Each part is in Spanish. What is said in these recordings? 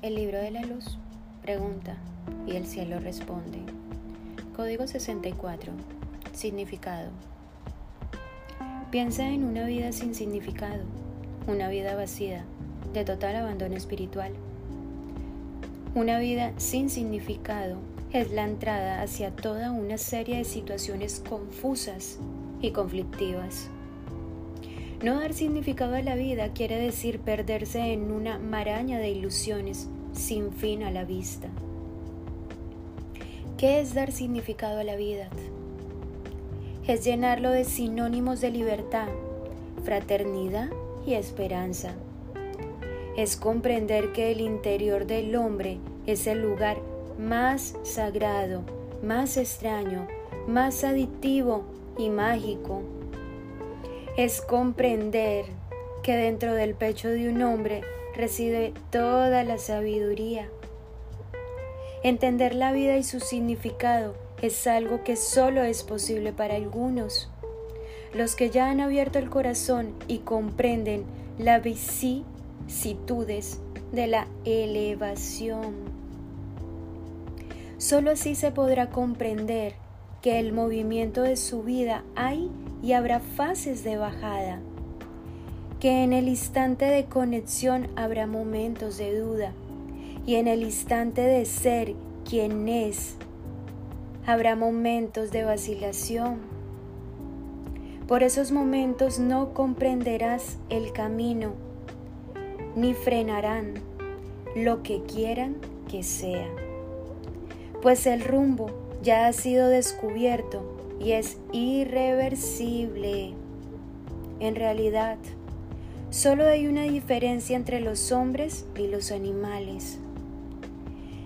El libro de la luz pregunta y el cielo responde. Código 64. Significado. Piensa en una vida sin significado, una vida vacía, de total abandono espiritual. Una vida sin significado es la entrada hacia toda una serie de situaciones confusas y conflictivas no dar significado a la vida quiere decir perderse en una maraña de ilusiones sin fin a la vista. ¿Qué es dar significado a la vida? Es llenarlo de sinónimos de libertad, fraternidad y esperanza. Es comprender que el interior del hombre es el lugar más sagrado, más extraño, más adictivo y mágico. Es comprender que dentro del pecho de un hombre reside toda la sabiduría. Entender la vida y su significado es algo que solo es posible para algunos. Los que ya han abierto el corazón y comprenden las vicisitudes de la elevación. Solo así se podrá comprender que el movimiento de su vida hay y habrá fases de bajada, que en el instante de conexión habrá momentos de duda y en el instante de ser quien es habrá momentos de vacilación. Por esos momentos no comprenderás el camino ni frenarán lo que quieran que sea pues el rumbo ya ha sido descubierto y es irreversible. En realidad, solo hay una diferencia entre los hombres y los animales.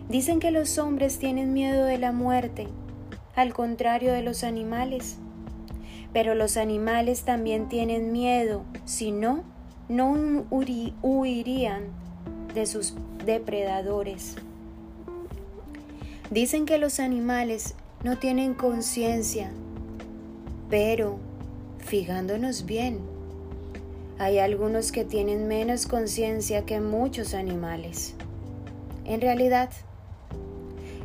Dicen que los hombres tienen miedo de la muerte, al contrario de los animales. Pero los animales también tienen miedo, si no, no huirían de sus depredadores. Dicen que los animales no tienen conciencia, pero fijándonos bien, hay algunos que tienen menos conciencia que muchos animales. En realidad,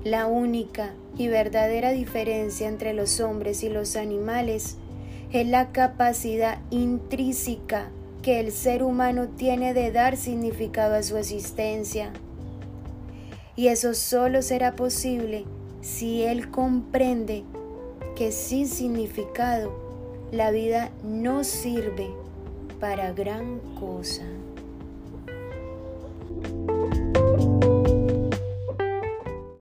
la única y verdadera diferencia entre los hombres y los animales es la capacidad intrínseca que el ser humano tiene de dar significado a su existencia. Y eso solo será posible si Él comprende que sin significado la vida no sirve para gran cosa.